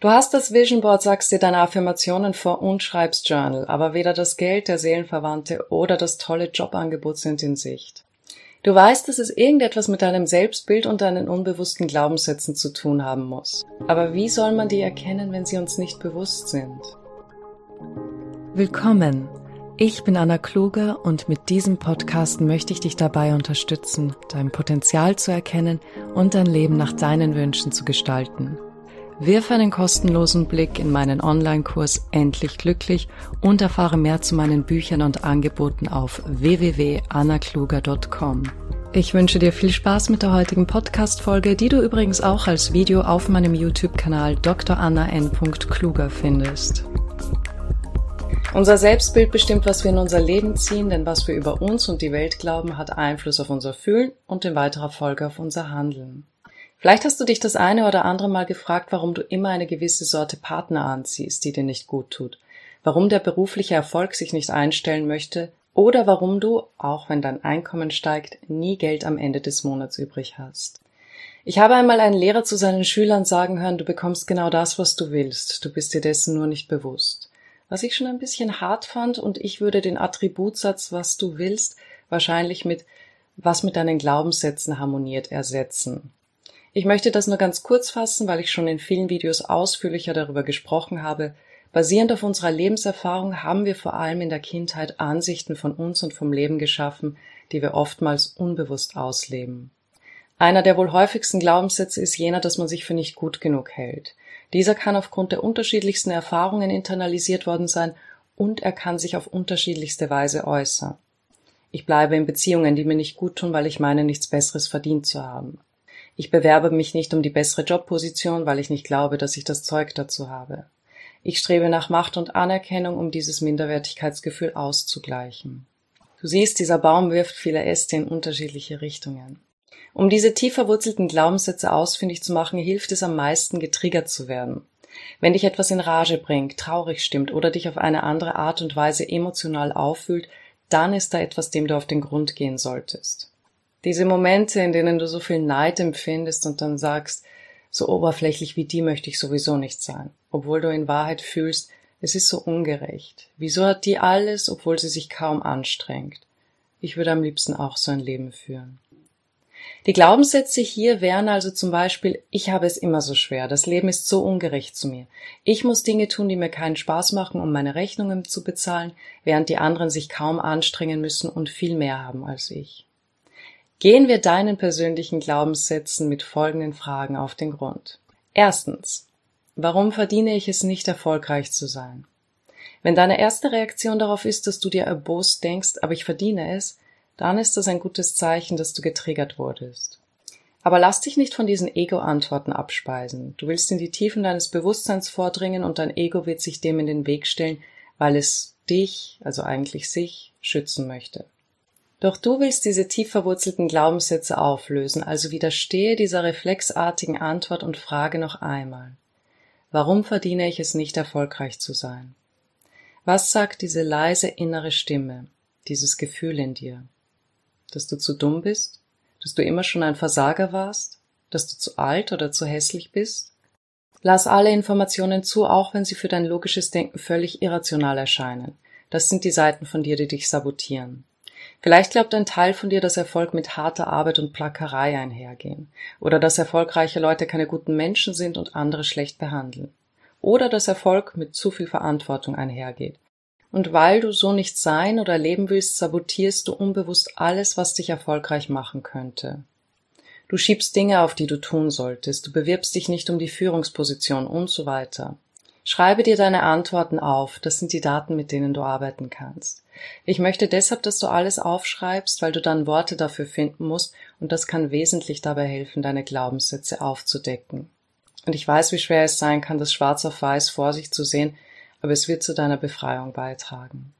Du hast das Vision Board, sagst dir deine Affirmationen vor und schreibst Journal, aber weder das Geld, der Seelenverwandte oder das tolle Jobangebot sind in Sicht. Du weißt, dass es irgendetwas mit deinem Selbstbild und deinen unbewussten Glaubenssätzen zu tun haben muss. Aber wie soll man die erkennen, wenn sie uns nicht bewusst sind? Willkommen! Ich bin Anna Kluger und mit diesem Podcast möchte ich dich dabei unterstützen, dein Potenzial zu erkennen und dein Leben nach deinen Wünschen zu gestalten. Wirf einen kostenlosen Blick in meinen Online-Kurs Endlich Glücklich und erfahre mehr zu meinen Büchern und Angeboten auf www.annakluger.com. Ich wünsche dir viel Spaß mit der heutigen Podcast-Folge, die du übrigens auch als Video auf meinem YouTube-Kanal Dr. Anna N. Kluger findest. Unser Selbstbild bestimmt, was wir in unser Leben ziehen, denn was wir über uns und die Welt glauben, hat Einfluss auf unser Fühlen und in weiterer Folge auf unser Handeln. Vielleicht hast du dich das eine oder andere Mal gefragt, warum du immer eine gewisse Sorte Partner anziehst, die dir nicht gut tut, warum der berufliche Erfolg sich nicht einstellen möchte oder warum du, auch wenn dein Einkommen steigt, nie Geld am Ende des Monats übrig hast. Ich habe einmal einen Lehrer zu seinen Schülern sagen hören, du bekommst genau das, was du willst, du bist dir dessen nur nicht bewusst. Was ich schon ein bisschen hart fand und ich würde den Attributsatz, was du willst, wahrscheinlich mit was mit deinen Glaubenssätzen harmoniert ersetzen. Ich möchte das nur ganz kurz fassen, weil ich schon in vielen Videos ausführlicher darüber gesprochen habe. Basierend auf unserer Lebenserfahrung haben wir vor allem in der Kindheit Ansichten von uns und vom Leben geschaffen, die wir oftmals unbewusst ausleben. Einer der wohl häufigsten Glaubenssätze ist jener, dass man sich für nicht gut genug hält. Dieser kann aufgrund der unterschiedlichsten Erfahrungen internalisiert worden sein und er kann sich auf unterschiedlichste Weise äußern. Ich bleibe in Beziehungen, die mir nicht gut tun, weil ich meine, nichts Besseres verdient zu haben. Ich bewerbe mich nicht um die bessere Jobposition, weil ich nicht glaube, dass ich das Zeug dazu habe. Ich strebe nach Macht und Anerkennung, um dieses Minderwertigkeitsgefühl auszugleichen. Du siehst, dieser Baum wirft viele Äste in unterschiedliche Richtungen. Um diese tief verwurzelten Glaubenssätze ausfindig zu machen, hilft es am meisten, getriggert zu werden. Wenn dich etwas in Rage bringt, traurig stimmt oder dich auf eine andere Art und Weise emotional auffühlt, dann ist da etwas, dem du auf den Grund gehen solltest. Diese Momente, in denen du so viel Neid empfindest und dann sagst, so oberflächlich wie die möchte ich sowieso nicht sein, obwohl du in Wahrheit fühlst, es ist so ungerecht. Wieso hat die alles, obwohl sie sich kaum anstrengt? Ich würde am liebsten auch so ein Leben führen. Die Glaubenssätze hier wären also zum Beispiel, ich habe es immer so schwer, das Leben ist so ungerecht zu mir. Ich muss Dinge tun, die mir keinen Spaß machen, um meine Rechnungen zu bezahlen, während die anderen sich kaum anstrengen müssen und viel mehr haben als ich. Gehen wir deinen persönlichen Glaubenssätzen mit folgenden Fragen auf den Grund. Erstens. Warum verdiene ich es nicht, erfolgreich zu sein? Wenn deine erste Reaktion darauf ist, dass du dir erbost denkst, aber ich verdiene es, dann ist das ein gutes Zeichen, dass du getriggert wurdest. Aber lass dich nicht von diesen Ego-Antworten abspeisen. Du willst in die Tiefen deines Bewusstseins vordringen und dein Ego wird sich dem in den Weg stellen, weil es dich, also eigentlich sich, schützen möchte. Doch du willst diese tief verwurzelten Glaubenssätze auflösen, also widerstehe dieser reflexartigen Antwort und frage noch einmal. Warum verdiene ich es nicht erfolgreich zu sein? Was sagt diese leise innere Stimme, dieses Gefühl in dir? Dass du zu dumm bist? Dass du immer schon ein Versager warst? Dass du zu alt oder zu hässlich bist? Lass alle Informationen zu, auch wenn sie für dein logisches Denken völlig irrational erscheinen. Das sind die Seiten von dir, die dich sabotieren. Vielleicht glaubt ein Teil von dir, dass Erfolg mit harter Arbeit und Plackerei einhergehen. Oder dass erfolgreiche Leute keine guten Menschen sind und andere schlecht behandeln. Oder dass Erfolg mit zu viel Verantwortung einhergeht. Und weil du so nicht sein oder leben willst, sabotierst du unbewusst alles, was dich erfolgreich machen könnte. Du schiebst Dinge auf, die du tun solltest, du bewirbst dich nicht um die Führungsposition und so weiter. Schreibe dir deine Antworten auf, das sind die Daten, mit denen du arbeiten kannst. Ich möchte deshalb, dass du alles aufschreibst, weil du dann Worte dafür finden musst und das kann wesentlich dabei helfen, deine Glaubenssätze aufzudecken. Und ich weiß, wie schwer es sein kann, das schwarz auf weiß vor sich zu sehen, aber es wird zu deiner Befreiung beitragen.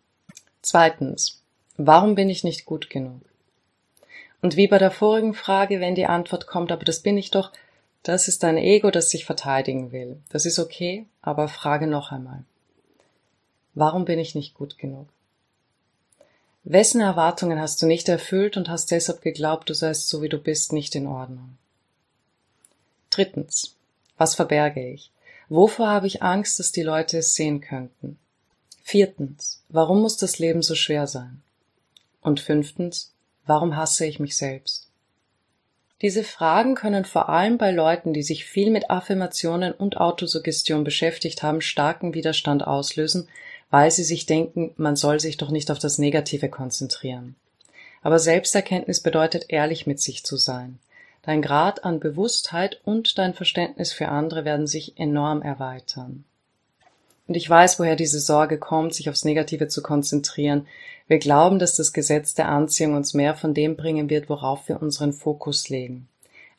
Zweitens. Warum bin ich nicht gut genug? Und wie bei der vorigen Frage, wenn die Antwort kommt, aber das bin ich doch, das ist dein Ego, das sich verteidigen will. Das ist okay, aber frage noch einmal. Warum bin ich nicht gut genug? Wessen Erwartungen hast du nicht erfüllt und hast deshalb geglaubt, du seist so wie du bist nicht in Ordnung? Drittens. Was verberge ich? Wovor habe ich Angst, dass die Leute es sehen könnten? Viertens, warum muss das Leben so schwer sein? Und fünftens, warum hasse ich mich selbst? Diese Fragen können vor allem bei Leuten, die sich viel mit Affirmationen und Autosuggestion beschäftigt haben, starken Widerstand auslösen, weil sie sich denken, man soll sich doch nicht auf das Negative konzentrieren. Aber Selbsterkenntnis bedeutet ehrlich mit sich zu sein. Dein Grad an Bewusstheit und dein Verständnis für andere werden sich enorm erweitern. Und ich weiß, woher diese Sorge kommt, sich aufs Negative zu konzentrieren, wir glauben, dass das Gesetz der Anziehung uns mehr von dem bringen wird, worauf wir unseren Fokus legen.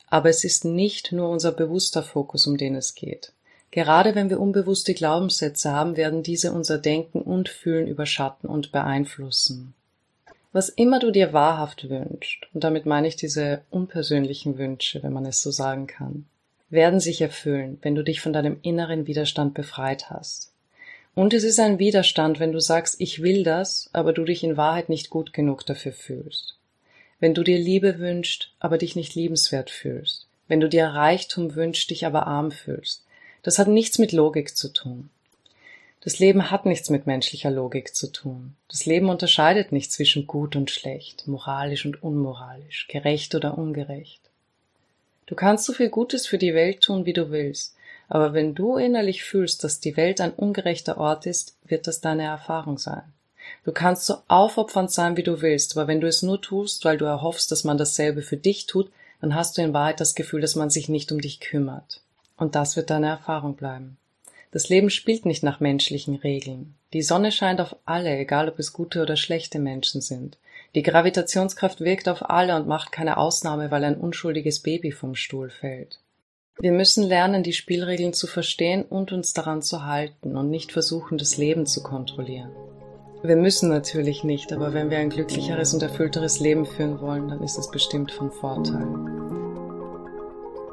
Aber es ist nicht nur unser bewusster Fokus, um den es geht. Gerade wenn wir unbewusste Glaubenssätze haben, werden diese unser Denken und Fühlen überschatten und beeinflussen. Was immer du dir wahrhaft wünschst, und damit meine ich diese unpersönlichen Wünsche, wenn man es so sagen kann, werden sich erfüllen, wenn du dich von deinem inneren Widerstand befreit hast. Und es ist ein Widerstand, wenn du sagst, ich will das, aber du dich in Wahrheit nicht gut genug dafür fühlst. Wenn du dir Liebe wünschst, aber dich nicht liebenswert fühlst. Wenn du dir Reichtum wünschst, dich aber arm fühlst. Das hat nichts mit Logik zu tun. Das Leben hat nichts mit menschlicher Logik zu tun. Das Leben unterscheidet nicht zwischen gut und schlecht, moralisch und unmoralisch, gerecht oder ungerecht. Du kannst so viel Gutes für die Welt tun, wie du willst, aber wenn du innerlich fühlst, dass die Welt ein ungerechter Ort ist, wird das deine Erfahrung sein. Du kannst so aufopfernd sein, wie du willst, aber wenn du es nur tust, weil du erhoffst, dass man dasselbe für dich tut, dann hast du in Wahrheit das Gefühl, dass man sich nicht um dich kümmert. Und das wird deine Erfahrung bleiben. Das Leben spielt nicht nach menschlichen Regeln. Die Sonne scheint auf alle, egal ob es gute oder schlechte Menschen sind. Die Gravitationskraft wirkt auf alle und macht keine Ausnahme, weil ein unschuldiges Baby vom Stuhl fällt. Wir müssen lernen, die Spielregeln zu verstehen und uns daran zu halten und nicht versuchen, das Leben zu kontrollieren. Wir müssen natürlich nicht, aber wenn wir ein glücklicheres und erfüllteres Leben führen wollen, dann ist es bestimmt von Vorteil.